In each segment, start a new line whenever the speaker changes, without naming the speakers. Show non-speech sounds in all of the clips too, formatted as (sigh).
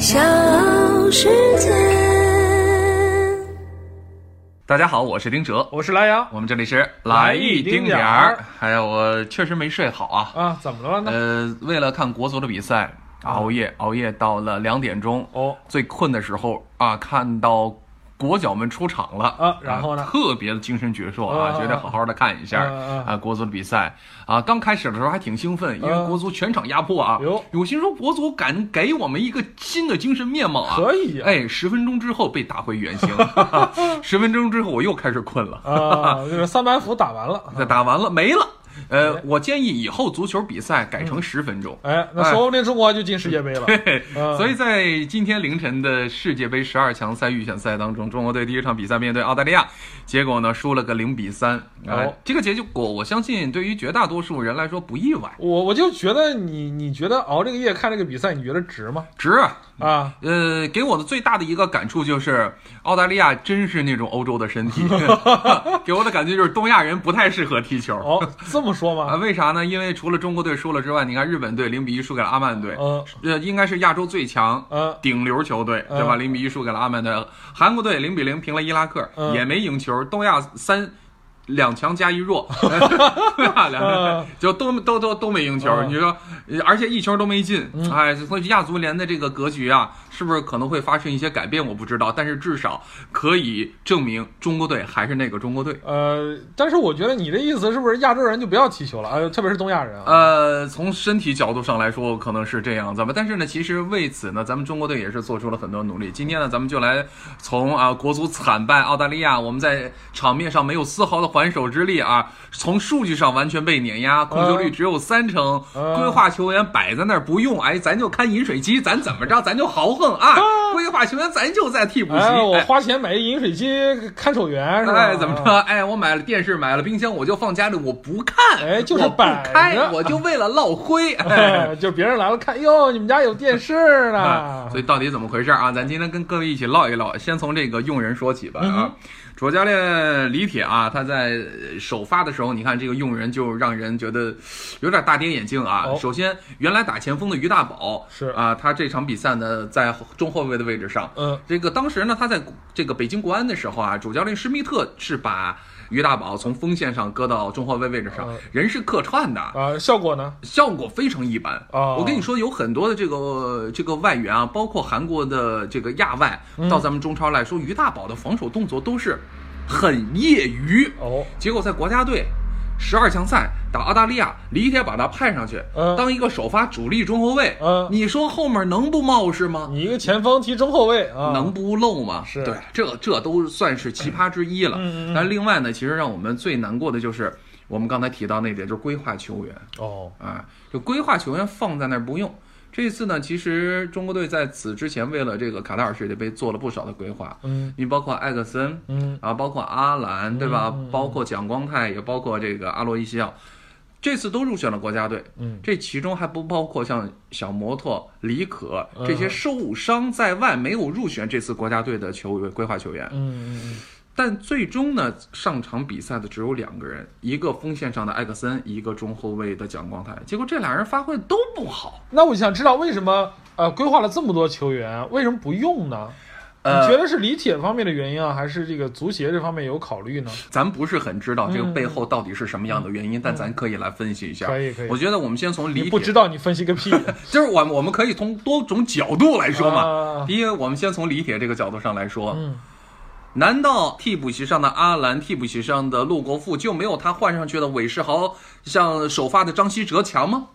小世界。
大家好，我是丁哲，
我是蓝阳
我们这里是
来
一
一丁
点
儿。
哎呀，我确实没睡好啊。
啊，怎么了呢？
呃，为了看国足的比赛，熬夜熬夜到了两点钟。
哦，
最困的时候啊，看到国脚们出场了
啊然后呢
特别的精神矍铄啊，
啊
觉得好好的看一下
啊
国足的比赛啊。刚开始的时候还挺兴奋，因为
啊
国足全场压迫啊。
哟
我心说国足敢给我们一个新的精神面貌啊。
可以呀
哎，十分钟之后被打回原形，(laughs) 十分钟之后我又开始困了。
啊，就是三板斧打完了。(laughs)
那打完了没了。呃
哎，
我建议以后足球比赛改成十分钟。
哎，那说不定中国就进世界杯了。(laughs)
嘿
嗯
所以在今天凌晨的世界杯十二强赛预选赛当中，中国队第一场比赛面对澳大利亚，结果呢输了个零比三。哎
哦
这个结果我相信对于绝大多数人来说不意外，
我我就觉得你你觉得熬这个夜看这个比赛，你觉得值吗？
值啊。
啊，
呃，给我的最大的一个感触就是，澳大利亚真是那种欧洲的身体，(laughs) 给我的感觉就是东亚人不太适合踢球。
哦，这么说
啊，
吗？
为啥呢？因为除了中国队输了之外，你看日本队零比一输给了阿曼队，
嗯
呃，应该是亚洲最强
嗯
顶流球队，对吧？
嗯
零比一输给了阿曼队，韩国队零比零平了伊拉克，
嗯
也没赢球。东亚三两强加一弱 (laughs) (laughs) 对吧？两个
嗯
就都都都都没赢球。
嗯
你说，呃而且一球都没进，哎，所以亚足联的这个格局啊，是不是可能会发生一些改变？我不知道，但是至少可以证明中国队还是那个中国队。
呃，但是我觉得你的意思是不是亚洲人就不要踢球了？呃，特别是东亚人啊。
呃，从身体角度上来说，可能是这样子吧。但是呢，其实为此呢，咱们中国队也是做出了很多努力。今天呢，咱们就来从啊国足惨败澳大利亚，我们在场面上没有丝毫的还手之力啊，从数据上完全被碾压，控球率只有三成，
嗯
规划球员摆在那儿不用，哎，咱就看饮水机，咱怎么着，咱就豪横啊，规划球员咱就在替补席，
哎，我
哎
花钱买一饮水机看守员是吧？
哎，怎么
啊？
着？哎，我买了电视，买了冰箱，我就放家里，我不看，
哎就是
我不开，我就为了落灰。(laughs)
就别人来了看，哟，你们家有电视呢
啊，。所以到底怎么回事啊？咱今天跟各位一起唠一唠。先从这个用人说起吧啊。主教练李铁啊，他在呃首发的时候，你看这个用人就让人觉得有点大跌眼镜啊。
哦
首先，原来打前锋的于大宝
是
啊，他这场比赛呢在中后卫的位置上。
嗯，
这个当时呢，他在这个北京国安的时候啊，主教练施密特是把于大宝从锋线上搁到中后卫位置上
嗯，
人是客串的。
啊，效果呢？
效果非常一般。
啊
我跟你说，有很多的这个这个外援啊，包括韩国的这个亚外，
嗯
到咱们中超来说，于大宝的防守动作都是很业余。
哦，
结果在国家队十二强赛打澳大利亚，李铁把他派上去，
嗯
当一个首发主力中后卫，
嗯
你说后面能不冒失吗？
你一个前锋踢中后卫啊，
能不漏吗？
是
对，这这都算是奇葩之一了。
嗯嗯嗯
但另外呢，其实让我们最难过的就是我们刚才提到那点，就是规划球员。
哦，
啊，就规划球员放在那儿不用。这次呢，其实中国队在此之前为了这个卡塔尔世界杯做了不少的规划，
嗯。
你包括艾克森，
嗯。
啊，包括阿兰，对吧？
嗯嗯
包括蒋光太，也包括这个阿洛伊西奥，这次都入选了国家队。
嗯。
这其中还不包括像小摩托、李可
嗯。
这些受伤在外没有入选这次国家队的球员规划球员。
嗯嗯
但最终呢，上场比赛的只有两个人，一个锋线上的艾克森，一个中后卫的蒋光太。结果这俩人发挥都不好。
那我想知道为什么呃规划了这么多球员，为什么不用呢？
呃
你觉得是李铁方面的原因啊，还是这个足协这方面有考虑呢？
咱不是很知道这个
嗯
背后到底是什么样的原因，但咱可以来分析一下。
可以可以
我觉得我们先从李
铁不知道你分析个屁 (laughs)
就是我我们可以从多种角度来说嘛。
啊
第一，我们先从李铁这个角度上来说，
嗯
难道替补席上的阿兰、替补席上的陆国富就没有他换上去的韦世豪、像首发的张稀哲强吗？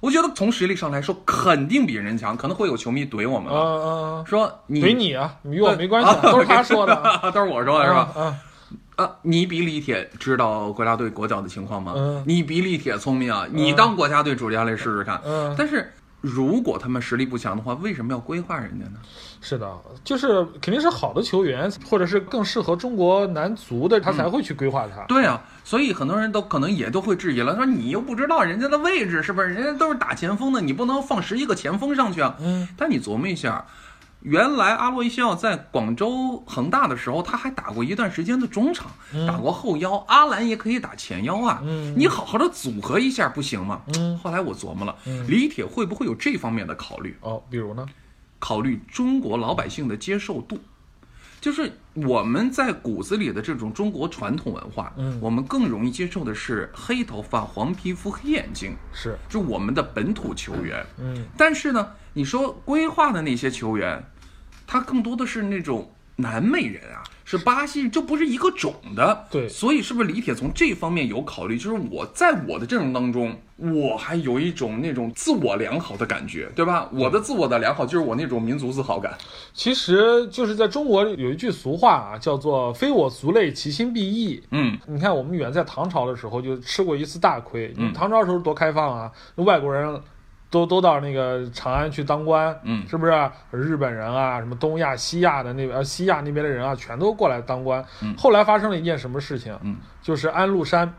我觉得从实力上来说，肯定比人强。可能会有球迷怼我们
啊
了，
啊，
说你
怼你啊，与我没关系啊，都是他说的啊，(laughs)
都是我说的是吧？
啊，
啊，你比李铁知道国家队国脚的情况吗？
嗯
你比李铁聪明啊！你当国家队主教练试试看。
嗯
但是如果他们实力不强的话，为什么要规划人家呢？
是的，就是肯定是好的球员，或者是更适合中国男足的，他才会去规划他。
对啊，所以很多人都可能也都会质疑了，说你又不知道人家的位置是不是？人家都是打前锋的，你不能放十一个前锋上去啊。
嗯，
但你琢磨一下，原来阿洛伊西奥在广州恒大的时候，他还打过一段时间的中场，打过后腰，阿兰也可以打前腰啊。
嗯
你好好的组合一下不行吗？
嗯
后来我琢磨了，
嗯
李铁会不会有这方面的考虑？
哦，比如呢？
考虑中国老百姓的接受度。就是我们在骨子里的这种中国传统文化，
嗯
我们更容易接受的是黑头发、黄皮肤、黑眼睛，
是，
就我们的本土球员。
嗯，
但是呢，你说规划的那些球员，他更多的是那种南美人啊，是巴西人，这不是一个种的。
对
所以是不是李铁从这方面有考虑？就是我在我的阵容当中，我还有一种那种自我良好的感觉，对吧？我的自我的良好就是我那种民族自豪感。
其实就是在中国有一句俗话啊，叫做“非我族类，其心必异”。
嗯，
你看，我们远在唐朝的时候就吃过一次大亏。
嗯
你唐朝时候多开放啊，外国人都都到那个长安去当官，
嗯
是不是？日本人啊，什么东亚、西亚的那边、呃西亚那边的人啊，全都过来当官。
嗯
后来发生了一件什么事情？
嗯
就是安禄山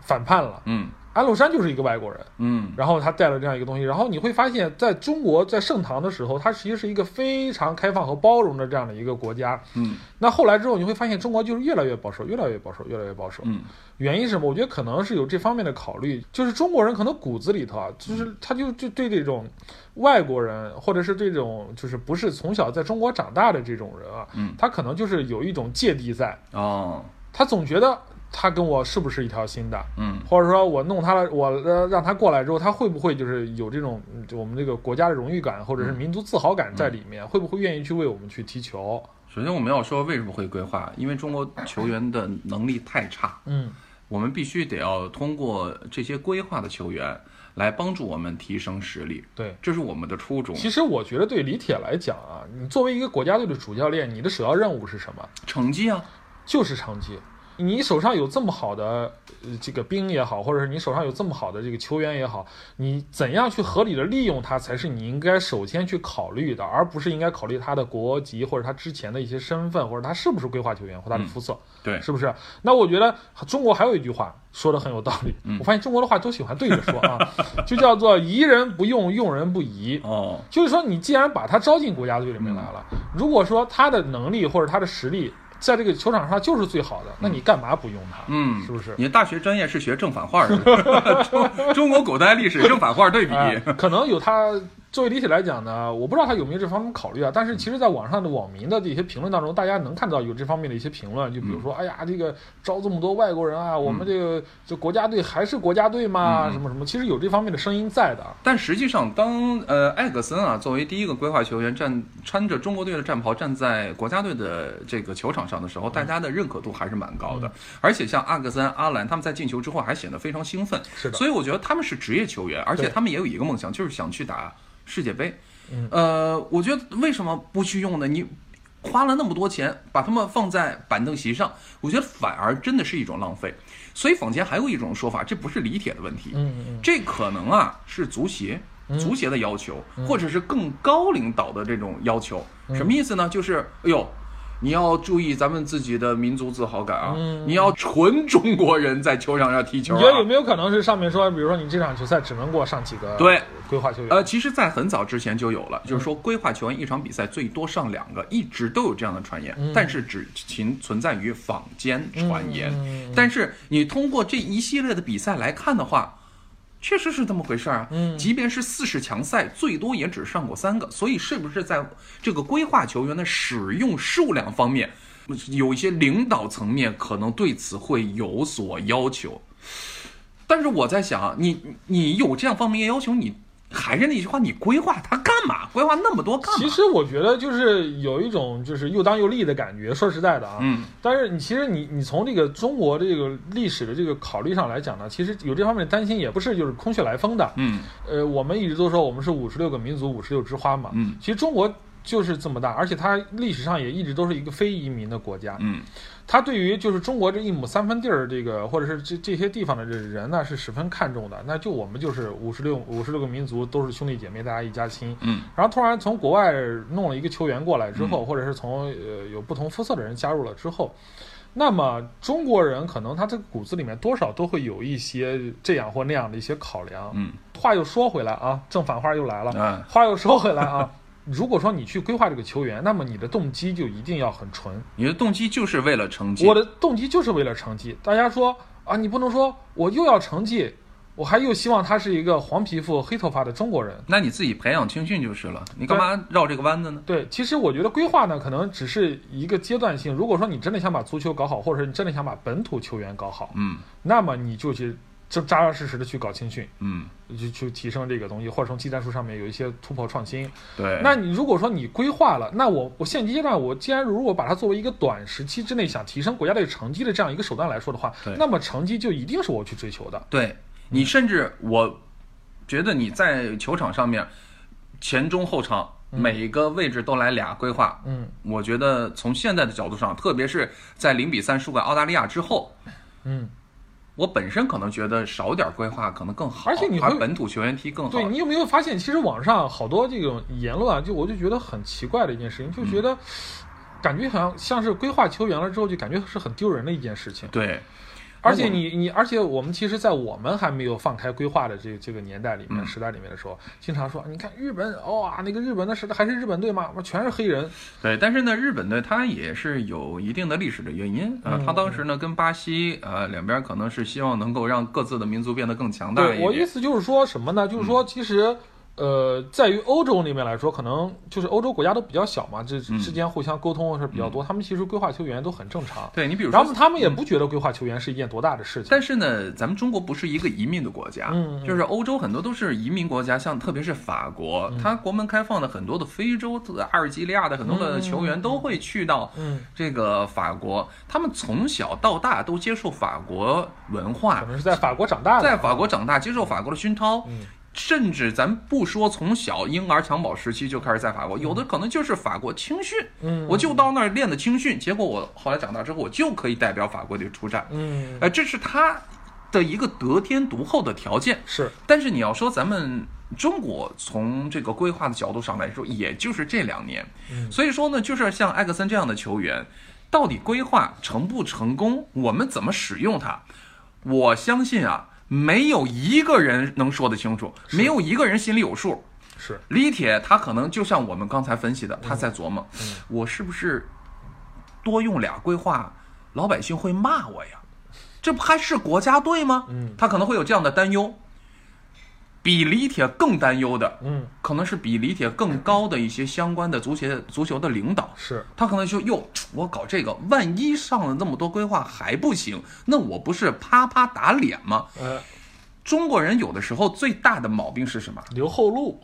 反叛了。
嗯
安禄山就是一个外国人，
嗯
然后他带了这样一个东西，然后你会发现，在中国在盛唐的时候，它其实是一个非常开放和包容的这样的一个国家。
嗯
那后来之后，你会发现中国就是越来越保守，越来越保守，越来越保守。
嗯
原因是什么？我觉得可能是有这方面的考虑，就是中国人可能骨子里头啊，就是他就就对这种外国人，或者是这种就是不是从小在中国长大的这种人啊，
嗯
他可能就是有一种芥蒂在，
哦
他总觉得他跟我是不是一条心的，
嗯
或者说我弄他了，我呃让他过来之后，他会不会就是有这种我们这个国家的荣誉感或者是民族自豪感在里面？会不会愿意去为我们去踢球？
首先我们要说为什么会规划，因为中国球员的能力太差。
嗯
我们必须得要通过这些规划的球员来帮助我们提升实力，
对。
这是我们的初衷。
其实我觉得对李铁来讲啊，你作为一个国家队的主教练，你的首要任务是什么？
成绩啊，
就是成绩。你手上有这么好的呃这个兵也好，或者是你手上有这么好的这个球员也好，你怎样去合理的利用他，才是你应该首先去考虑的，而不是应该考虑他的国籍或者他之前的一些身份，或者他是不是规划球员或他的肤色，
对，
是不是？那我觉得中国还有一句话说的很有道理，
嗯
我发现中国的话都喜欢对着说啊，(laughs) 就叫做疑人不用，用人不疑。
哦，
就是说，你既然把他招进国家队里面来了，如果说他的能力或者他的实力在这个球场上就是最好的，那你干嘛不用它？
嗯，
是不是？
你大学专业是学正反画的，(laughs) 中中国古代历史正反画对比。
哎，可能有他作为李铁来讲呢，我不知道他有没有这方面考虑啊。但是其实，在网上的网民的这些评论当中，大家能看到有这方面的一些评论，就比如说，哎呀，这个招这么多外国人啊，我们这个这国家队还是国家队吗？
嗯
什么什么？其实有这方面的声音在的。
但实际上，当呃艾格森啊作为第一个规划球员站穿着中国队的战袍站在国家队的这个球场上的时候，大家的认可度还是蛮高的。而且像阿格森、阿兰他们在进球之后还显得非常兴奋。
是的
所以我觉得他们是职业球员，而且他们也有一个梦想，就是想去打世界杯。
嗯
呃，我觉得为什么不去用呢？你花了那么多钱把他们放在板凳席上，我觉得反而真的是一种浪费。所以坊间还有一种说法，这不是李铁的问题，这可能啊是足协。足协的要求，或者是更高领导的这种要求，
嗯
什么意思呢？就是，哎呦，你要注意咱们自己的民族自豪感啊！
嗯
你要纯中国人在球场上踢球、啊。
你觉得有没有可能是上面说，比如说你这场球赛只能给我上几个
对
规划球员？
呃，其实，在很早之前就有了，就是说规划球员一场比赛最多上两个，一直都有这样的传言，但是只仅存在于坊间传言。
嗯
但是你通过这一系列的比赛来看的话，确实是这么回事儿啊。
嗯
即便是四十强赛，最多也只上过三个，所以是不是在这个规划球员的使用数量方面，有一些领导层面可能对此会有所要求？但是我在想啊，你你有这样方面要求，你还是那句话，你规划它干嘛？规划那么多干嘛？
其实我觉得就是有一种就是又当又立的感觉。说实在的啊，
嗯
但是你其实你你从这个中国这个历史的这个考虑上来讲呢，其实有这方面的担心也不是就是空穴来风的。
嗯
呃，我们一直都说我们是五十六个民族，五十六枝花嘛。
嗯
其实中国就是这么大，而且它历史上也一直都是一个非移民的国家。
嗯
它对于就是中国这一亩三分地儿这个，或者是这这些地方的这人呢，是十分看重的。那就我们就是五十六五十六个民族都是兄弟姐妹，大家一家亲。
嗯
然后突然从国外弄了一个球员过来之后，或者是从呃有不同肤色的人加入了之后，那么中国人可能他这个骨子里面多少都会有一些这样或那样的一些考量。
嗯
话又说回来啊，正反话又来了。
嗯
话又说回来啊，如果说你去规划这个球员，那么你的动机就一定要很纯。
你的动机就是为了成绩。
我的动机就是为了成绩。大家说啊，你不能说我又要成绩，我还又希望他是一个黄皮肤黑头发的中国人。
那你自己培养青训就是了，你干嘛绕这个弯子呢？
对，其实我觉得规划呢，可能只是一个阶段性。如果说你真的想把足球搞好，或者是你真的想把本土球员搞好，
嗯
那么你就去真扎扎实实的去搞青训，
嗯，
去去提升这个东西，或者从技战术上面有一些突破创新。
对。
那你如果说你规划了，那我我现阶段我既然如果把它作为一个短时期之内想提升国家队成绩的这样一个手段来说的话，那么成绩就一定是我去追求的。
对你甚至我觉得你在球场上面前中后场每个位置都来俩规划，
嗯
我觉得从现在的角度上，特别是在零比三输给澳大利亚之后，
嗯，
我本身可能觉得少点规划可能更好，
而且你
本土球员踢更好。
对你有没有发现，其实网上好多这种言论啊，就我就觉得很奇怪的一件事情，就觉得感觉好像像是规划球员了之后，就感觉是很丢人的一件事情。
对
而且你你，而且我们其实，在我们还没有放开规划的这这个年代里面、
嗯
时代里面的时候，经常说，你看日本，哇、那个日本的时代还是日本队吗？全是黑人。
对，但是呢，日本队它也是有一定的历史的原因啊、他当时呢跟巴西呃两边可能是希望能够让各自的民族变得更强大一
对我意。思就是说什么呢？就是
嗯
说，其实。呃，在于欧洲那边来说，可能就是欧洲国家都比较小嘛，这
嗯。
之间互相沟通是比较多。他们其实规划球员都很正常，
对你比如说，
然后他们也不觉得规划球员是一件多大的事情。
但是呢，咱们中国不是一个移民的国家，就是欧洲很多都是移民国家，像特别是法国，
嗯。
它国门开放的很多的非洲、阿尔及利亚的很多的球员都会去到
嗯，
这个法国，他们从小到大都接受法国文化
可，能是在法国长大的，
在法国长大，接受法国的熏陶。
嗯
甚至咱不说从小婴儿襁褓时期就开始在法国，有的可能就是法国青训，
嗯，
我就到那儿练的青训，结果我后来长大之后，我就可以代表法国队出战。
嗯。
呃，这是他的一个得天独厚的条件。
是。
但是你要说咱们中国从这个规划的角度上来说，也就是这两年，
嗯。
所以说呢，就是像艾克森这样的球员，到底规划成不成功，我们怎么使用它，我相信啊，没有一个人能说得清楚，没有一个人心里有数。
是，
李铁他可能就像我们刚才分析的，他在琢磨，
嗯
我是不是多用俩规划，老百姓会骂我呀？这不还是国家队吗？
嗯
他可能会有这样的担忧。比李铁更担忧的，
嗯。
可能是比李铁更高的一些相关的足协足球的领导，
是，
他可能就哟，我搞这个，万一上了那么多规划还不行，那我不是啪啪打脸吗？
呃，
中国人有的时候最大的毛病是什么？
留后路。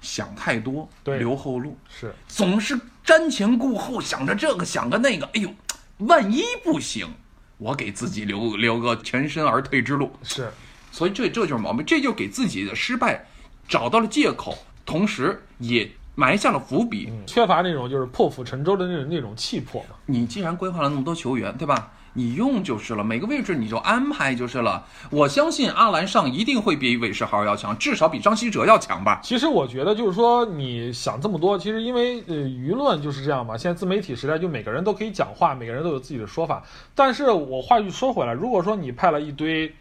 想太多，
对。
留后路，
是，
总是瞻前顾后，想着这个想着那个，哎呦，万一不行，我给自己留留个全身而退之路。
是，
所以这这就是毛病，这就给自己的失败找到了借口，同时也埋下了伏笔。
嗯，缺乏那种就是破釜沉舟的那种那种气魄嘛。
你既然规划了那么多球员，对吧？你用就是了，每个位置你就安排就是了。我相信阿兰上一定会比韦世豪要强，至少比张稀哲要强吧？
其实我觉得就是说，你想这么多，其实因为呃舆论就是这样嘛。现在自媒体时代，就每个人都可以讲话，每个人都有自己的说法。但是我话又说回来，如果说你派了一堆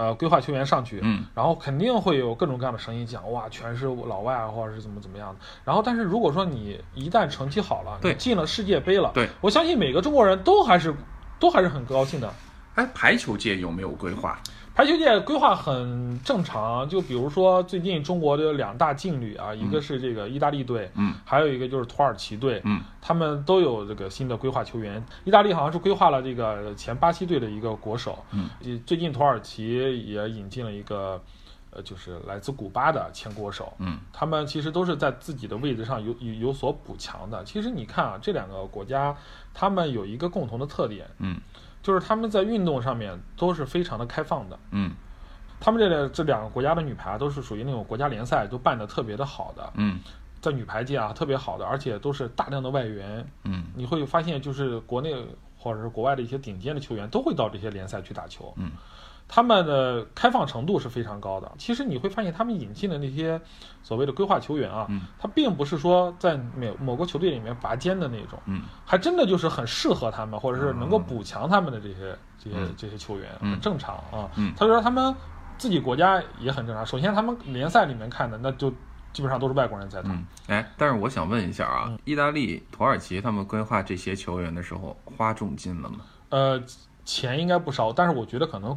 呃规划球员上去，
嗯，
然后肯定会有各种各样的声音讲，哇，全是老外啊，或者是怎么怎么样的。然后，但是如果说你一旦成绩好了，
对
你进了世界杯了，
对
我相信每个中国人都还是都还是很高兴的。
哎，排球界有没有规划？
排球界规划很正常，就比如说最近中国的两大劲旅啊，一个是这个意大利队，
嗯，
还有一个就是土耳其队，
嗯，
他们都有这个新的规划球员。意大利好像是规划了这个前巴西队的一个国手，
嗯，
最近土耳其也引进了一个，呃，就是来自古巴的前国手，
嗯，
他们其实都是在自己的位置上有有有所补强的。其实你看啊，这两个国家他们有一个共同的特点，
嗯，
就是他们在运动上面都是非常的开放的。
嗯
他们这个这两个国家的女排都是属于那种国家联赛都办得特别的好的，
嗯
在女排界啊特别好的，而且都是大量的外援。
嗯
你会发现，就是国内或者是国外的一些顶尖的球员都会到这些联赛去打球。
嗯，
他们的开放程度是非常高的。其实你会发现，他们引进的那些所谓的规划球员啊，
嗯
他并不是说在某某个球队里面拔尖的那种，
嗯
还真的就是很适合他们，或者是能够补强他们的这些这些
嗯
这些球员，
嗯
很正常啊。
嗯
他说他们自己国家也很正常。首先，他们联赛里面看的那就基本上都是外国人在打。
嗯，哎，但是我想问一下啊，
嗯
意大利、土耳其他们规划这些球员的时候花重金了吗？
呃，钱应该不少，但是我觉得可能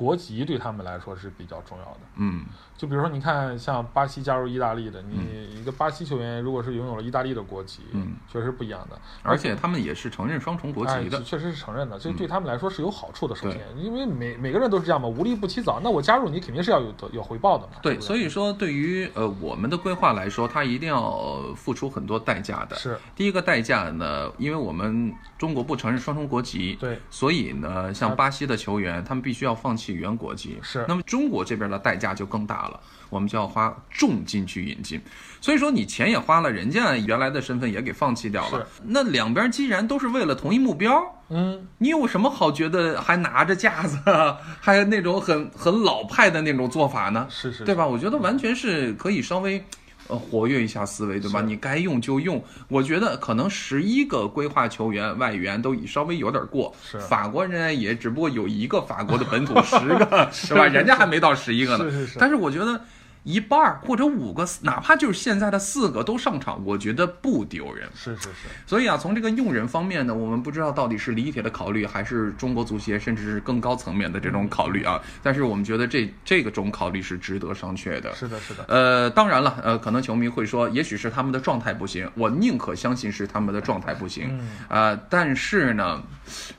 国籍对他们来说是比较重要的。
嗯
就比如说，你看像巴西加入意大利的，你一个巴西球员如果是拥有了意大利的国籍，
嗯，
确实不一样的。
而且他们也是承认双重国
哎，
籍的。
确实是承认的，这对他们来说是有好处的。首先，因为每每个人都是这样嘛，无利不起早，那我加入你肯定是要有得有回报的嘛。
对，
不
所以说对于呃我们的规划来说，他一定要付出很多代价的。
是
第一个代价呢，因为我们中国不承认双重国籍，
对
所以呢，像巴西的球员，他们必须要放弃原国籍。
是
那么中国这边的代价就更大了，我们就要花重金去引进。所以说你钱也花了，人家原来的身份也给放弃掉了。那两边既然都是为了同一目标，
嗯，
你有什么好觉得还拿着架子，(laughs) 还有那种很很老派的那种做法呢？
是是，
对吧？我觉得完全是可以稍微。呃，活跃一下思维，对吧？你该用就用。我觉得可能十一个规划球员外援都稍微有点过。
是
法国人也只不过有一个法国的本土，(laughs) 十个是吧？人家还没到十一个呢。
是是是
但是我觉得一半儿或者五个，哪怕就是现在的四个都上场，我觉得不丢人。
是是是，
所以啊，从这个用人方面呢，我们不知道到底是李铁的考虑，还是中国足协甚至是更高层面的这种考虑啊。但是我们觉得这这个种考虑是值得商榷的。
是的，是的，
呃，当然了，呃，可能球迷会说，也许是他们的状态不行，我宁可相信是他们的状态不行。
嗯
啊、但是呢，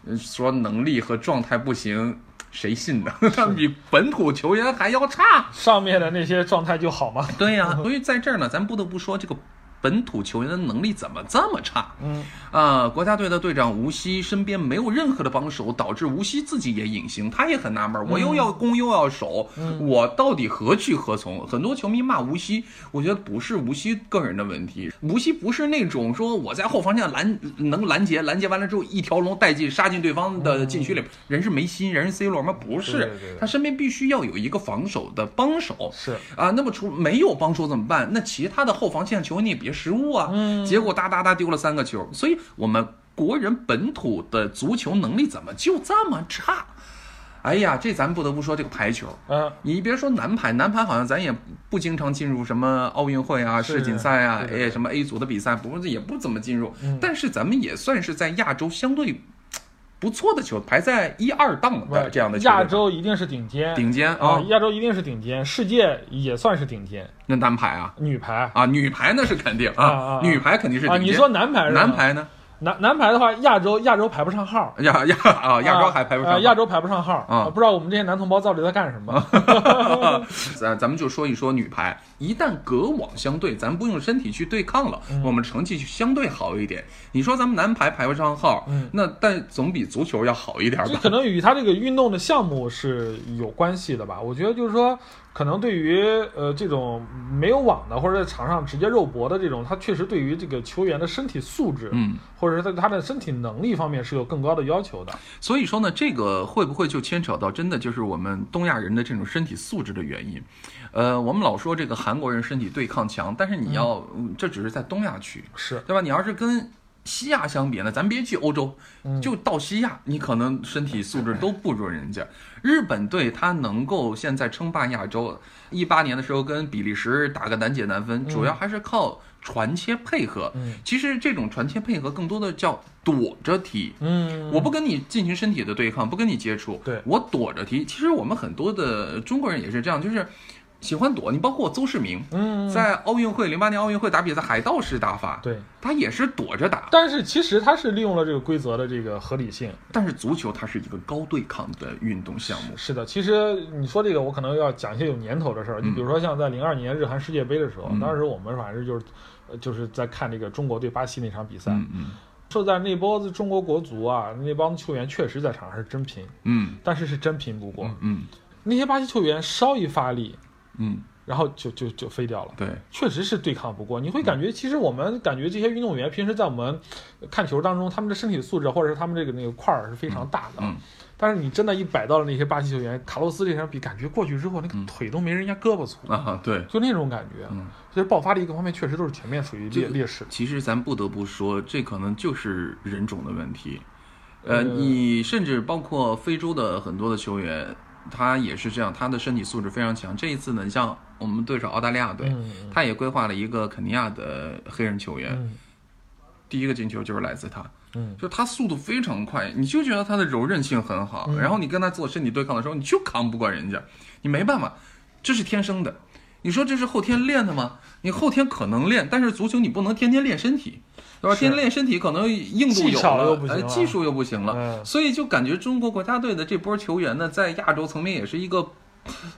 呃说能力和状态不行，谁信呢？他们 (laughs) 比本土球员还要差。
上面的那些状态就好吗？
对呀、(laughs) 所以在这儿呢，咱不得不说这个。本土球员的能力怎么这么差？
嗯，
啊、国家队的队长吴曦身边没有任何的帮手，导致吴曦自己也隐形，他也很纳闷，我又要攻又要守，我到底何去何从？很多球迷骂吴曦，我觉得不是吴曦个人的问题，吴曦不是那种说我在后防线拦能拦截，拦截完了之后一条龙带进杀进对方的禁区里，人是梅西，人是 C 罗吗？不是，
对对对对
他身边必须要有一个防守的帮手，
是
啊，那么除没有帮手怎么办？那其他的后防线球员你也别失误啊。
嗯
结果哒哒哒丢了三个球，所以我们国人本土的足球能力怎么就这么差？哎呀，这咱不得不说这个排球。
嗯，
你别说男排，男排好像咱也不经常进入什么奥运会啊、世锦赛啊，哎，什么 A 组的比赛，不是也不怎么进入。
嗯
但是咱们也算是在亚洲相对不错的球，排在一二档的这样的球队
亚洲一定是顶尖，
顶尖
啊，
啊。
亚洲一定是顶尖，世界也算是顶尖，
那男排啊？
女排。
啊，女排那是肯定
啊啊啊
女排肯定是
啊，
顶尖。
你说男排是
男排呢？
男男排的话，亚洲亚洲排不上号。
亚亚啊，亚洲还排不上
啊，亚洲排不上号
啊
不知道我们这些男同胞到底在干什么。
咱咱们就说一说女排，一旦隔网相对，咱不用身体去对抗了，
嗯
我们成绩就相对好一点。你说咱们男排排不上号，
嗯
那但总比足球要好一点吧？
这可能与他这个运动的项目是有关系的吧？我觉得就是说，可能对于呃这种没有网的或者在场上直接肉搏的这种，他确实对于这个球员的身体素质，
嗯，
或者是在他的身体能力方面是有更高的要求的。
所以说呢，这个会不会就牵扯到真的就是我们东亚人的这种身体素质的原因？呃，我们老说这个韩国人身体对抗强，但是你要，嗯这只是在东亚区，
是，
对吧？你要是跟西亚相比呢，咱别去欧洲，
嗯
就到西亚，你可能身体素质都不如人家。日本队他能够现在称霸亚洲，一八年的时候跟比利时打个难解难分，主要还是靠传切配合。
嗯
其实这种传切配合更多的叫躲着踢。
嗯，
我不跟你进行身体的对抗，不跟你接触，
对
我躲着踢。其实我们很多的中国人也是这样，就是喜欢躲。你包括邹市明，
嗯，
在奥运会零八年奥运会打比赛，海盗式打法，
对，
他也是躲着打。
但是其实他是利用了这个规则的这个合理性。
但是足球它是一个高对抗的运动项目，
是的，其实你说这个，我可能要讲一些有年头的事儿。你比如说像在零二年日韩世界杯的时候，
嗯
当时我们反正就是，呃就是在看这个中国对巴西那场比赛。
嗯嗯
说在那波子中国国足啊，那帮球员确实在场上是真拼，
嗯
但是是真拼不过。
嗯
那些巴西球员稍一发力，
嗯，
然后就就就飞掉了。
对，
确实是对抗不过，你会感觉，其实我们感觉这些运动员平时在我们看球当中，他们的身体素质或者是他们这个那个块儿是非常大的。
嗯
但是你真的，一摆到了那些巴西球员，卡洛斯这场比，感觉过去之后，那个腿都没人家胳膊粗，
啊对。
就那种感觉。
嗯
所以爆发力各方面确实都是全面属于劣劣势。
其实咱不得不说，这可能就是人种的问题。呃，
呃
你甚至包括非洲的很多的球员，他也是这样，他的身体素质非常强。这一次呢，你像我们对手澳大利亚队，
嗯
他也规划了一个肯尼亚的黑人球员，
嗯。
第一个进球就是来自他，
嗯，
就他速度非常快，你就觉得他的柔韧性很好，然后你跟他做身体对抗的时候，你就扛不过人家，你没办法，这是天生的。你说这是后天练的吗？你后天可能练，但是足球你不能天天练身体，对吧？
是
天天练身体可能硬度
技
有了
巧又不，行
哎，技术又不行了，
嗯
所以就感觉中国国家队的这波球员呢，在亚洲层面也是一个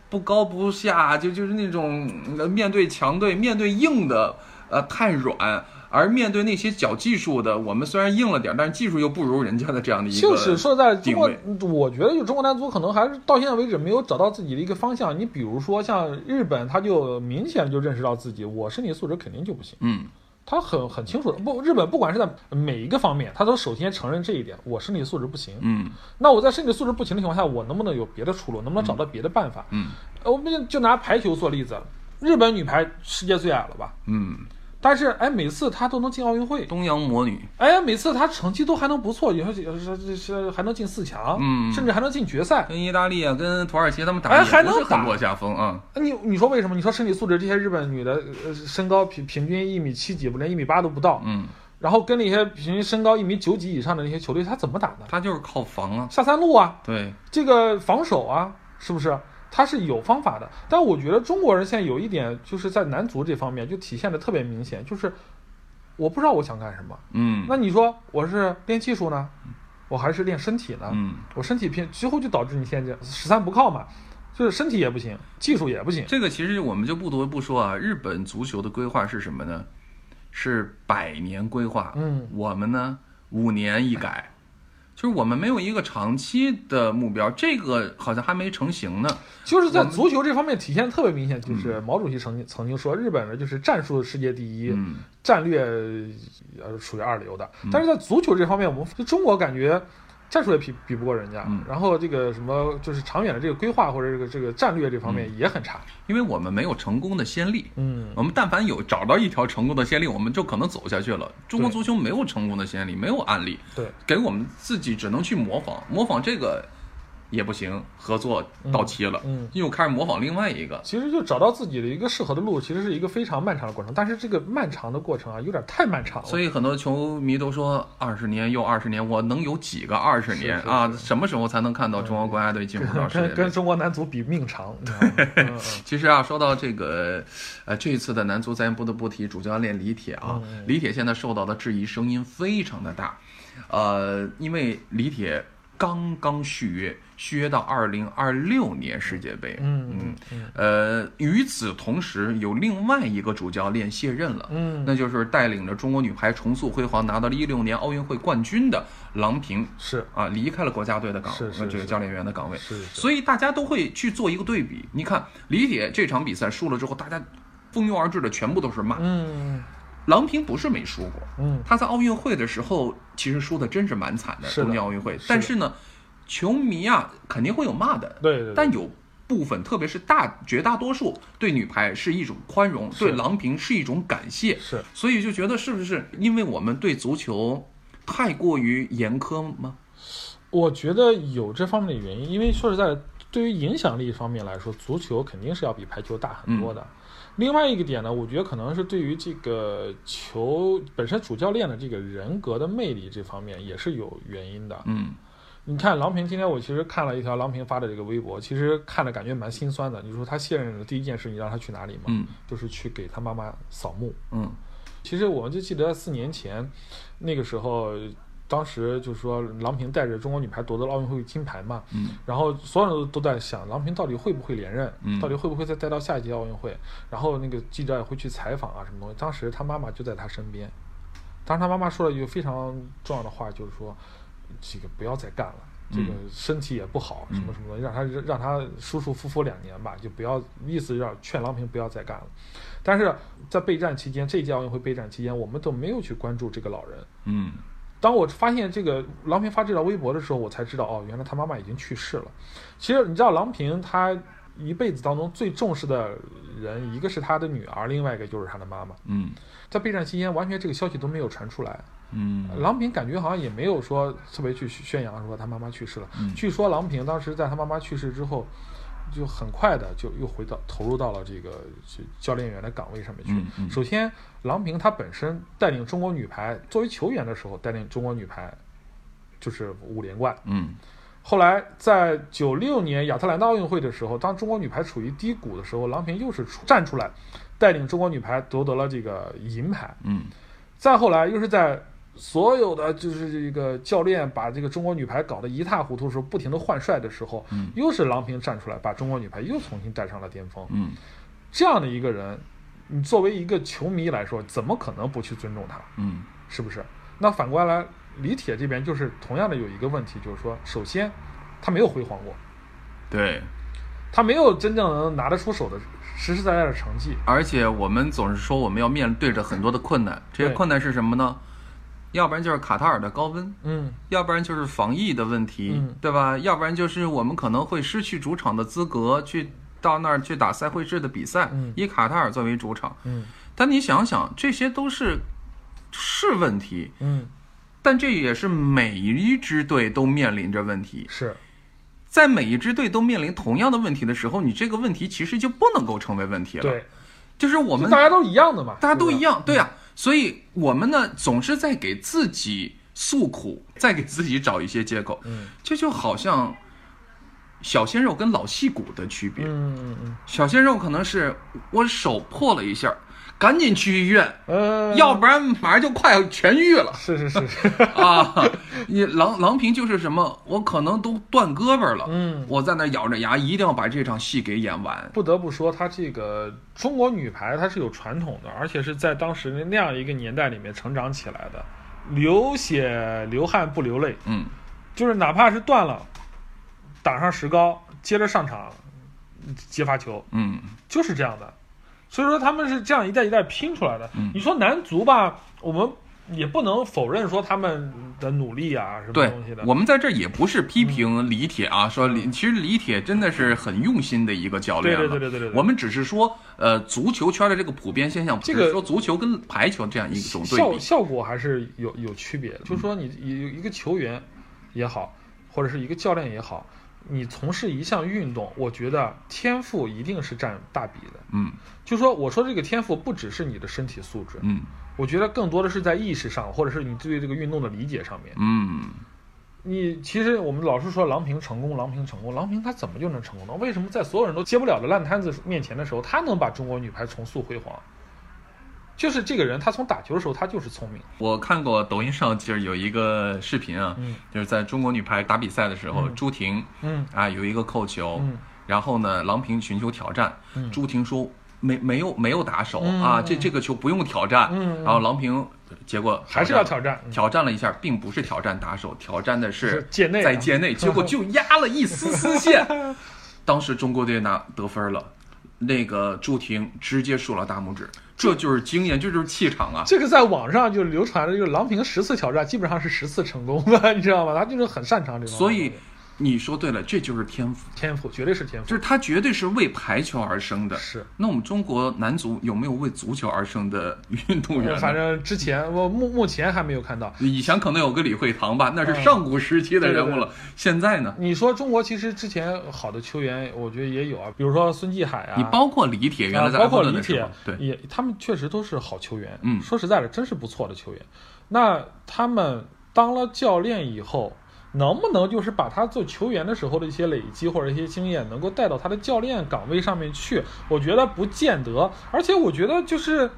不高不下，就就是那种呃面对强队、面对硬的，呃，太软。而面对那些脚技术的，我们虽然硬了点儿，但是技术又不如人家的这样的一个，
就是说在，中国，我觉得就中国男足可能还是到现在为止没有找到自己的一个方向。你比如说像日本，他就明显就认识到自己，我身体素质肯定就不行。
嗯
他很很清楚的，不，日本不管是在每一个方面，他都首先承认这一点，我身体素质不行。
嗯
那我在身体素质不行的情况下，我能不能有别的出路？能不能找到别的办法？
嗯
呃我们就就拿排球做例子，日本女排世界最矮了吧？
嗯，
但是哎，每次她都能进奥运会，
东洋魔女，
哎，每次她成绩都还能不错，有时有时是是还能进四强，
嗯
甚至还能进决赛。
跟意大利啊，跟土耳其他们打，
哎还能打
不是很落下风啊。
你你说为什么？你说身体素质，这些日本女的呃身高平平均一米七几，不连一米八都不到，
嗯，
然后跟那些平均身高一米九几以上的那些球队，她怎么打的？
他就是靠防啊。
下三路啊，
对，
这个防守啊，是不是？他是有方法的。但我觉得中国人现在有一点，就是在男足这方面就体现的特别明显，就是我不知道我想干什么。
嗯
那你说我是练技术呢，我还是练身体呢？
嗯，
我身体偏，几乎就导致你现在十三不靠嘛，就是身体也不行，技术也不行。
这个其实我们就不得不说啊，日本足球的规划是什么呢？是百年规划。
嗯，
我们呢五年一改，就是我们没有一个长期的目标，这个好像还没成型呢。
就是在足球这方面体现特别明显，就是毛主席曾经曾经说，日本呢就是战术世界第一，
嗯
战略呃属于二流的。但是在足球这方面，我们就中国感觉战术也比比不过人家，
嗯。
然后这个什么就是长远的这个规划或者这个这个战略这方面也很差。
因为我们没有成功的先例。
嗯，
我们但凡有找到一条成功的先例，我们就可能走下去了。中国足球没有成功的先例，没有案例，
对，
给我们自己只能去模仿，模仿这个也不行，合作到期了，
嗯嗯
又开始模仿另外一个。
其实就找到自己的一个适合的路，其实是一个非常漫长的过程。但是这个漫长的过程啊，有点太漫长了。
所以很多球迷都说，二十年又二十年，我能有几个二十年啊？什么时候才能看到中国国家队进入到世界杯
跟跟？中国男足比命长，你知道吗嗯嗯 (laughs)
其实啊，说到这个，呃，这一次的男足，咱不得不提主教练李铁啊。
嗯
李铁现在受到的质疑声音非常的大，呃，因为李铁刚刚续约，续约到二零二六年世界杯。
嗯嗯嗯
呃，与此同时，有另外一个主教练卸任了，
嗯，
那就是带领着中国女排重塑辉煌，拿到了一六年奥运会冠军的郎平
是
啊，离开了国家队的岗
是是是
呃这个教练员的岗位。
是是，
所以大家都会去做一个对比。你看李铁这场比赛输了之后，大家蜂拥而至的全部都是骂。
嗯
郎平不是没输过，
嗯
他在奥运会的时候其实输的真是蛮惨的，东京奥运会。但是呢，球迷啊肯定会有骂的，
对对对
但有部分，特别是大绝大多数对女排是一种宽容，对郎平是一种感谢。
是
所以就觉得是不是因为我们对足球太过于严苛吗？
我觉得有这方面的原因，因为说实在的，对于影响力方面来说，足球肯定是要比排球大很多的。另外一个点呢，我觉得可能是对于这个球本身主教练的这个人格的魅力这方面也是有原因的。
嗯
你看郎平今天我其实看了一条郎平发的这个微博，其实看着感觉蛮心酸的。你说他卸任的第一件事，你让他去哪里嘛？
嗯
就是去给他妈妈扫墓。
嗯
其实我们就记得四年前，那个时候，当时就是说郎平带着中国女排夺得了奥运会金牌嘛，
嗯
然后所有人都在想郎平到底会不会连任，
嗯
到底会不会再带到下一届奥运会，然后那个记者也会去采访啊什么东西。当时他妈妈就在他身边，当时他妈妈说了一句非常重要的话，就是说这个不要再干了。这个身体也不好，什么什么的，让他让他舒舒服服两年吧，就不要意思让劝郎平不要再干了。但是在备战期间，这届奥运会备战期间，我们都没有去关注这个老人。
嗯
当我发现这个郎平发这条微博的时候，我才知道哦，原来他妈妈已经去世了。其实你知道，郎平他一辈子当中最重视的人，一个是他的女儿，另外一个就是他的妈妈。
嗯
在备战期间，完全这个消息都没有传出来。
嗯
郎平感觉好像也没有说特别去宣扬说他妈妈去世了。
嗯
据说郎平当时在他妈妈去世之后，就很快的就又回到投入到了这个就教练员的岗位上面去。
嗯嗯
首先，郎平她本身带领中国女排作为球员的时候，带领中国女排就是五连冠。
嗯
后来在九六年亚特兰大奥运会的时候，当中国女排处于低谷的时候，郎平又是出站出来，带领中国女排夺得了这个银牌。
嗯
再后来又是在所有的就是这个教练把这个中国女排搞得一塌糊涂的时候，不停的换帅的时候，
嗯
又是郎平站出来，把中国女排又重新带上了巅峰。
嗯
这样的一个人，你作为一个球迷来说，怎么可能不去尊重他？
嗯
是不是？那反过来，李铁这边就是同样的有一个问题，就是说，首先他没有辉煌过，
对。
他没有真正能拿得出手的实实在在的成绩。
而且我们总是说我们要面对着很多的困难，这些困难是什么呢？要不然就是卡塔尔的高温，
嗯
要不然就是防疫的问题，
嗯
对吧？要不然就是我们可能会失去主场的资格，去到那儿去打赛会制的比赛，
嗯
以卡塔尔作为主场。
嗯
但你想想，这些都是是问题，
嗯，
但这也是每一支队都面临着问题。
是
在每一支队都面临同样的问题的时候，你这个问题其实就不能够成为问题了。，
对，
就是我们
大家都一样的嘛，
大家都一。样，对呀、所以我们呢总是在给自己诉苦，在给自己找一些借口。
嗯
这就好像小鲜肉跟老戏骨的区别。
嗯嗯嗯
小鲜肉可能是我手破了一下，赶紧去医院，
嗯，呃，
要不然马上就快痊愈了
是是是是，(laughs)
啊！你郎郎平就是什么，我可能都断胳膊了，
嗯，
我在那咬着牙，一定要把这场戏给演完。
不得不说，她这个中国女排它是有传统的，而且是在当时那样一个年代里面成长起来的，流血流汗不流泪，
嗯
就是哪怕是断了，打上石膏，接着上场接发球，
嗯
就是这样的。所以说他们是这样一代一代拼出来的。
嗯
你说男足吧，我们也不能否认说他们的努力啊，什么东西的。，
我们在这儿也不是批评李铁啊，说李其实李铁真的是很用心的一个教练
对
了。
对对对对对，
我们只是说，呃，足球圈的这个普遍现象，不
这个
说足球跟排球这样一种对
效
比。
效果还是有有区别的。就是说，你一一个球员也好，或者是一个教练也好，你从事一项运动，我觉得天赋一定是占大比的。
嗯
就说我说这个天赋不只是你的身体素质，
嗯
我觉得更多的是在意识上，或者是你对这个运动的理解上面。
嗯，
你其实我们老是说郎平成功，郎平成功，郎平他怎么就能成功呢？为什么在所有人都接不了的烂摊子面前的时候，他能把中国女排重塑辉煌？就是这个人，他从打球的时候他就是聪明。
我看过抖音上就是有一个视频啊，
嗯。
就是在中国女排打比赛的时候，
嗯。
朱婷
嗯。
啊有一个扣球，
嗯。
然后呢，郎平寻求挑战，
嗯。
朱婷说没没有没有打手、
嗯
啊，这这个球不用挑战，然后郎平结果
还是要挑战。嗯。
挑战了一下，并不是挑战打手，挑战的
是
在界内，(laughs) 结果就压了一丝丝线。当时中国队拿得分了，那个朱婷直接竖了大拇指，这就是经验，这就是气场啊！
这个在网上就流传的，就是郎平十次挑战，基本上是十次成功的，(laughs) 你知道吗？他就是很擅长这个。
所以你说对了，这就是天赋，
天赋绝对是天赋，
就是他绝对是为排球而生的。
是。
那我们中国男足有没有为足球而生的运动员？
反正之前我目目前还没有看到。
以前可能有个李惠堂吧，那是上古时期的人物了。现在呢？
你说中国其实之前好的球员，我觉得也有啊，比如说孙继海啊，
你包括李铁，原来在
啊包括李铁
对，
也他们确实都是好球员。
嗯
说实在的，真是不错的球员。那他们当了教练以后，能不能就是把他做球员的时候的一些累积或者一些经验，能够带到他的教练岗位上面去？我觉得不见得。而且我觉得就是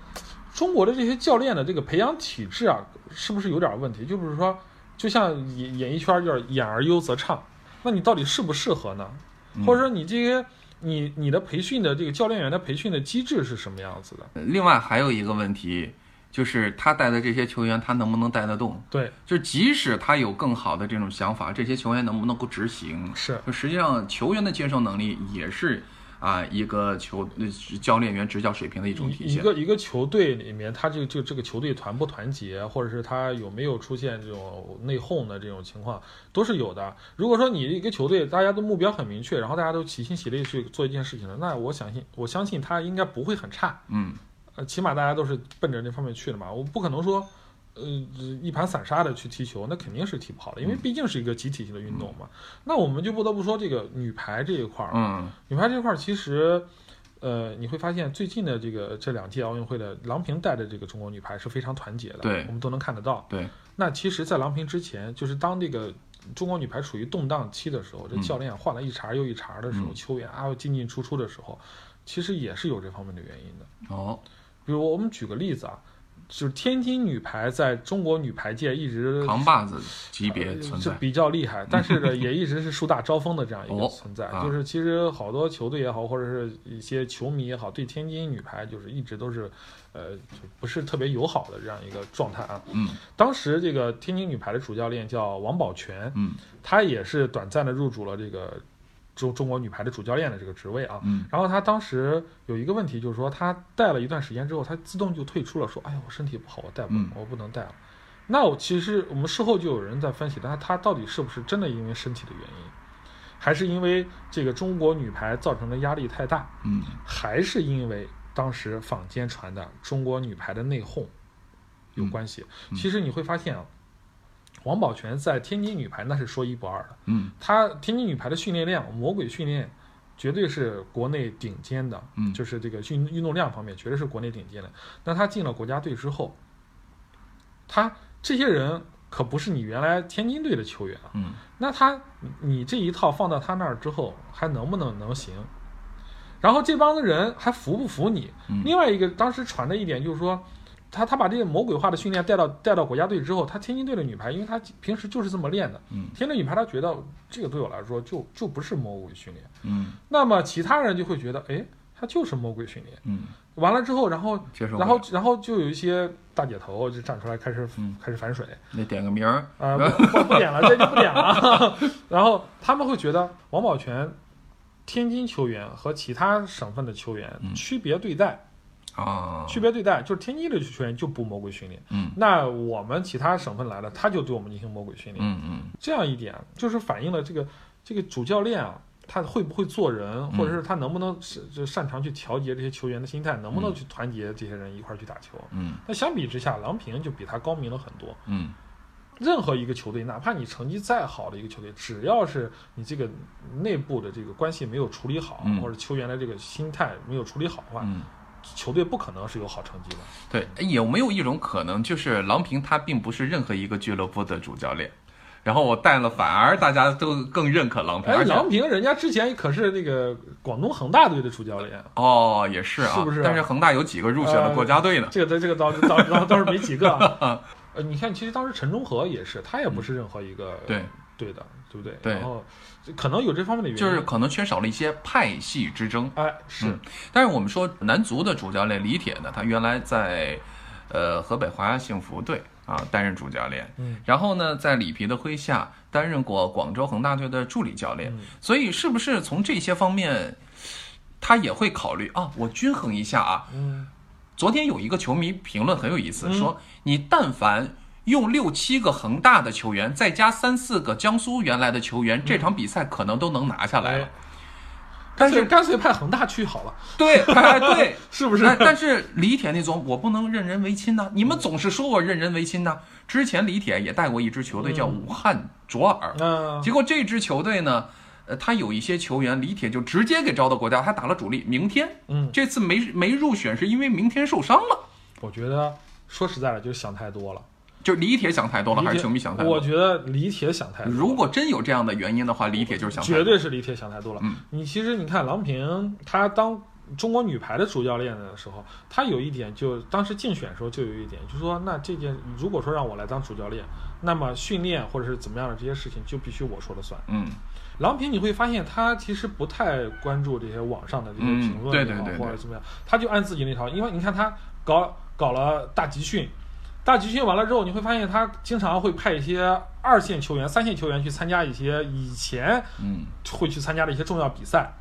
中国的这些教练的这个培养体制啊，是不是有点问题？就比如说，就像演演艺圈就是演而优则唱，那你到底适不适合呢？或者说你这些你你的培训的这个教练员的培训的机制是什么样子的？
另外还有一个问题，就是他带的这些球员，他能不能带得动？
对，
就即使他有更好的这种想法，这些球员能不能够执行？
是
就实际上球员的接受能力也是啊一个球呃教练员执教水平的一种体
现一。个一个球队里面，他这个这个这个球队团不团结，或者是他有没有出现这种内讧的这种情况，都是有的。如果说你一个球队大家的目标很明确，然后大家都齐心协力去做一件事情的，那我相信我相信他应该不会很差。
嗯
呃，起码大家都是奔着那方面去的嘛。我不可能说呃一盘散沙的去踢球，那肯定是踢不好的，因为毕竟是一个集体性的运动嘛。那我们就不得不说这个女排这一块儿，
嗯
女排这块儿其实。呃，你会发现最近的这个这两届奥运会的郎平带的这个中国女排是非常团结的，
对
我们都能看得到。
对，
那其实，在郎平之前，就是当这个中国女排处于动荡期的时候，这
嗯
教练换了一茬又一茬的时候，
嗯
球员啊进进出出的时候，其实也是有这方面的原因的。
哦，
比如我们举个例子啊，就是天津女排在中国女排界一直
扛把子级别
呃
存在，
是比较厉害，但是呢，也一直是树大招风的这样一个
哦
存在。
啊
就是其实好多球队也好，或者是一些球迷也好，对天津女排就是一直都是，呃，就不是特别友好的这样一个状态啊。
嗯
当时这个天津女排的主教练叫王宝全，
嗯
他也是短暂的入主了这个中中国女排的主教练的这个职位啊。
嗯
然后他当时有一个问题，就是说他带了一段时间之后，他自动就退出了，说：“哎呀，我身体不好，我带不了，
嗯
我不能带了。”那我其实我们事后就有人在分析，他他到底是不是真的因为身体的原因，还是因为这个中国女排造成的压力太大，
嗯
还是因为当时坊间传的中国女排的内讧有关系？
嗯
其实你会发现啊，王宝泉在天津女排那是说一不二的。
嗯
他天津女排的训练量，魔鬼训练，绝对是国内顶尖的，
嗯
就是这个运运动量方面，绝对是国内顶尖的。那他进了国家队之后，他这些人可不是你原来天津队的球员啊，
嗯
那他你这一套放到他那儿之后，还能不能能行？然后这帮子人还服不服你？
嗯
另外一个当时传的一点就是说，他他把这个魔鬼化的训练带到带到国家队之后，他天津队的女排，因为他平时就是这么练的，
嗯
天津女排他觉得这个对我来说就就不是魔鬼训练，
嗯
那么其他人就会觉得，哎，他就是魔鬼训练。
嗯，
完了之后，然后。然后然后就有一些大姐头就站出来开始、
嗯
开始反水，
你点个名儿，
啊、不不不点了，这就不点了。(laughs) 然后他们会觉得王宝全天津球员和其他省份的球员
嗯
区别对待，
啊，
区别对待，就是天津的球员就不魔鬼训练，
嗯。
那我们其他省份来了他就对我们进行魔鬼训练。
嗯嗯。
这样一点就是反映了这个这个主教练啊，他会不会做人，或者是他能不能是就擅长去调节这些球员的心态，能不能去团结这些人一块儿去打球。
嗯。
那相比之下，郎平就比他高明了很多。
嗯。
任何一个球队，哪怕你成绩再好的一个球队，只要是你这个内部的这个关系没有处理好，
嗯。
或者球员的这个心态没有处理好的话，
嗯，
球队不可能是有好成绩的。
对，有没有一种可能，就是郎平他并不是任何一个俱乐部的主教练，然后我带了，反而大家都更认可郎平，
哎，
而
郎平人家之前可是那个广东恒大队的主教练，
哦也是啊，
是不是啊
但是恒大有几个入选了国家队呢？
这个这个倒倒倒倒是没几个啊。(laughs) 呃，你看，其实当时陈忠和也是，他也不是任何一个
对
对的，对不对？
对
然后可能有这方面的原因，
就是可能缺少了一些派系之争。
哎是。
嗯但是我们说男足的主教练李铁呢，他原来在呃河北华夏幸福队啊担任主教练，
嗯。
然后呢在里皮的麾下担任过广州恒大队的助理教练，
嗯。
所以是不是从这些方面，他也会考虑啊？我均衡一下啊。
嗯。
昨天有一个球迷评论很有意思，
嗯。
说你但凡用六七个恒大的球员，再加三四个江苏原来的球员，这场比赛可能都能拿下来了但是
脆干脆派恒大去好了，
对，哎对，(laughs)
是不是？
但但是李铁那种，我不能任人唯亲呐、你们总是说我任人唯亲呐、之前李铁也带过一支球队叫武汉卓尔，
嗯
结果这支球队呢，呃，他有一些球员，李铁就直接给招到国家，他打了主力。明天
嗯，
这次没没入选，是因为明天受伤了。
我觉得说实在的，就是想太多了。
就是李铁想太多了，还是球迷想太多？
我觉得李铁想太多。
如果真有这样的原因的话，李铁就是想太多
绝对是李铁想太多了。
嗯
你其实你看郎平，他当中国女排的主教练的时候，他有一点就当时竞选的时候就有一点，就说那这件如果说让我来当主教练，那么训练或者是怎么样的这些事情就必须我说了算。
嗯
郎平你会发现他其实不太关注这些网上的这些
嗯
评论也好、
对对对对
或者怎么样，他就按自己那套。因为你看他搞搞了大集训，大集训完了之后，你会发现他经常会派一些二线球员、三线球员去参加一些以前
嗯
会去参加的一些重要比赛，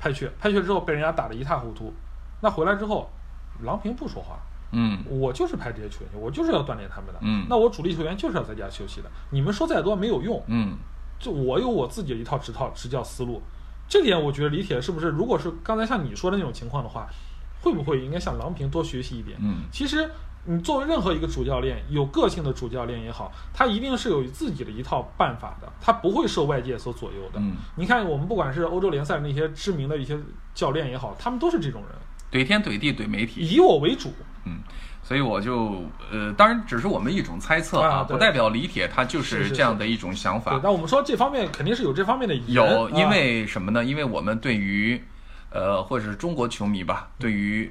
派去派去之后被人家打得一塌糊涂。那回来之后，郎平不说话，
嗯
我就是派这些球员，我就是要锻炼他们的。
嗯
那我主力球员就是要在家休息的，你们说再多没有用。
嗯
就我有我自己的一套执套执教思路，这点我觉得李铁是不是，如果是刚才像你说的那种情况的话，会不会应该向郎平多学习一点？
嗯
其实你作为任何一个主教练，有个性的主教练也好，他一定是有自己的一套办法的，他不会受外界所左右的。
嗯，
你看，我们不管是欧洲联赛那些知名的一些教练也好，他们都是这种人，
怼天怼地怼媒体，
以我为主。
嗯所以我就呃，当然只是我们一种猜测
啊对
不代表李铁他就是这样的一种想法，。
那我们说这方面肯定是有这方面的人
有，
啊
因为什么呢？因为我们对于呃，或者是中国球迷吧，对于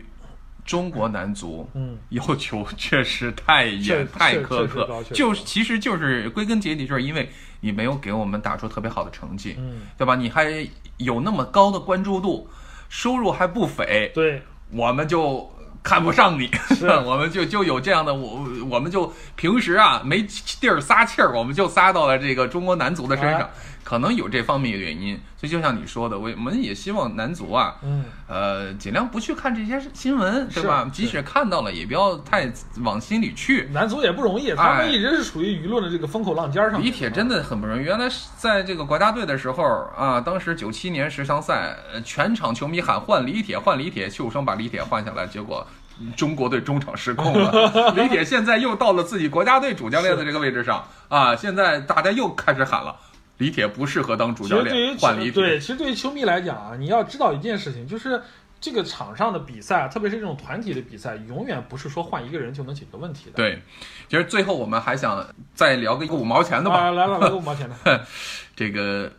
中国男足，
嗯，
要求确实太
确
严、太苛刻就是其实就是归根结底，就是因为你没有给我们打出特别好的成绩，
嗯，
对吧？你还有那么高的关注度，收入还不菲，
对，
我们就看不上你，(laughs) 我们就就有这样的我，我们就平时啊没地儿撒气儿，我们就撒到了这个中国男足的身上
哎，
可能有这方面的原因。所以就像你说的，我们也希望男足啊，
嗯，
呃，尽量不去看这些新闻，对吧？即使看到了，也不要太往心里去。
男足也不容易，他
哎
们一直是处于舆论的这个风口浪尖上。
李铁真的很不容易。原来是在这个国家队的时候啊，当时九七年十强赛，呃全场球迷喊换李铁，换李铁，秀生把李铁换下来，结果。中国队中场失控了，(laughs) 李铁现在又到了自己国家队主教练的这个位置上啊！现在大家又开始喊了，李铁不适合当主教练，换李铁。
对，其实对于球迷来讲啊，你要知道一件事情，就是这个场上的比赛，特别是这种团体的比赛，永远不是说换一个人就能解决问题的。
对，其实最后我们还想再聊个五毛钱的吧，
啊，来了来个五毛钱的，(laughs)
这个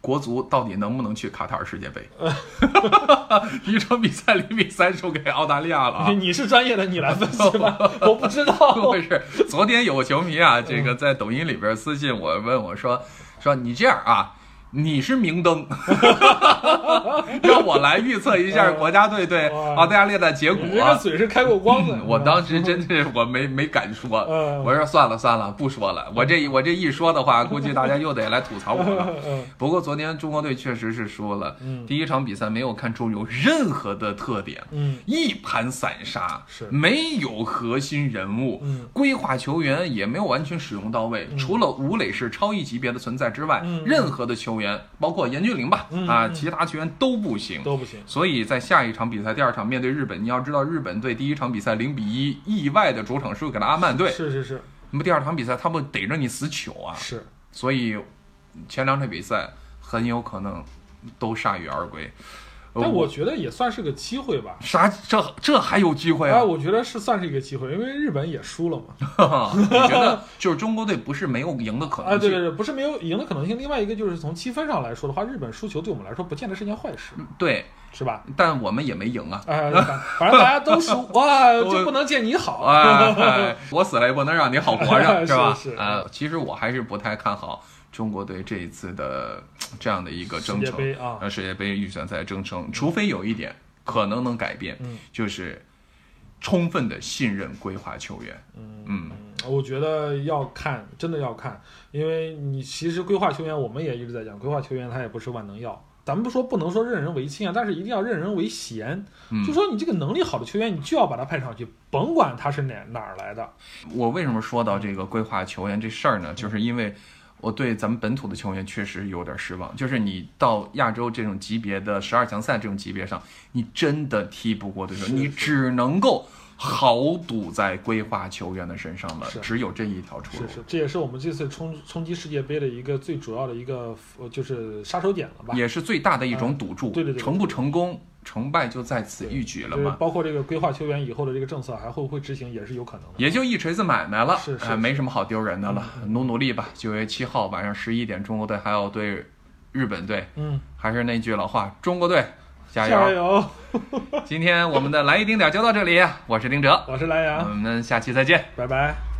国足到底能不能去卡塔尔世界杯？(laughs) 一场比赛零比三输给澳大利亚了啊！
你你是专业的，你来分析吧，(laughs) 我不知道。
怎么回事？昨天有个球迷啊，这个在抖音里边私信我，问我说说你这样啊。你是明灯，(laughs) 让我来预测一下国家队对 (laughs) 澳大利亚的结果。
你。这个嘴是开过光的。(laughs)
我当时真是我没没敢说，
嗯。
我说算了算了，不说了。我这我这一说的话，估计大家又得来吐槽我了。
嗯。
不过昨天中国队确实是输了，
嗯。
第一场比赛没有看出有任何的特点，
嗯。
一盘散沙，
是。
没有核心人物，
嗯。
规划球员也没有完全使用到位。除了吴磊是超一级别的存在之外，
嗯。
任何的球员，包括严俊凌吧，啊，其他球员都不行。
都不行。
所以在下一场比赛，第二场面对日本，你要知道日本队第一场比赛零比一意外的主场输给了阿曼队，
是是是
那么第二场比赛他们逮着你死糗啊！
是，
所以前两场比赛很有可能都铩羽而归。呃
但我觉得也算是个机会吧。
啥这这还有机会
哎，
啊？
我觉得是算是一个机会，因为日本也输了嘛。(laughs)
我觉得就是中国队不是没有赢的可
啊，
能性？
对对对，不是没有赢的可能性。另外一个就是从积分上来说的话，日本输球对我们来说不见得是件坏事，
对
是吧？
但我们也没赢啊。
哎，反反正大家都输，(laughs) 哇，就不能见你好。
哎，(laughs) 我死了也不能让你好活着，(laughs)
是
吧？
是
呃，其实我还是不太看好中国队这一次的这样的一个征程，
啊
呃，世界杯预选赛征程，除非有一点可能能改变，
嗯
就是充分的信任规划球员。嗯
我觉得要看，真的要看，因为你其实规划球员，我们也一直在讲，规划球员他也不是万能药。咱们不说不能说任人唯亲啊，但是一定要任人唯贤。
嗯
就说你这个能力好的球员，你就要把他派上去，甭管他是哪哪儿来的。
我为什么说到这个规划球员这事儿呢？就是因为我对咱们本土的球员确实有点失望。就是你到亚洲这种级别的十二强赛这种级别上，你真的踢不过对手，
是
你只能够豪赌在规划球员的身上了
是，
只有这一条出路。
是是，这也是我们这次冲冲击世界杯的一个最主要的一个呃就是杀手锏了吧？
也是最大的一种赌注。
对对对对
成不成功，成败就在此一举了
就是
嘛。
包括这个规划球员以后的这个政策还会不会执行，也是有可能的。
也就一锤子买卖了，
是是
哎，没什么好丢人的了，
嗯
努努力吧。九月七号晚上十一点，中国队还要对日本队，
嗯，
还是那句老话，中国队加油！
加油！
今天我们的来一丁点就到这里，我是丁哲，
我是蓝
我，们下期再见。
拜拜。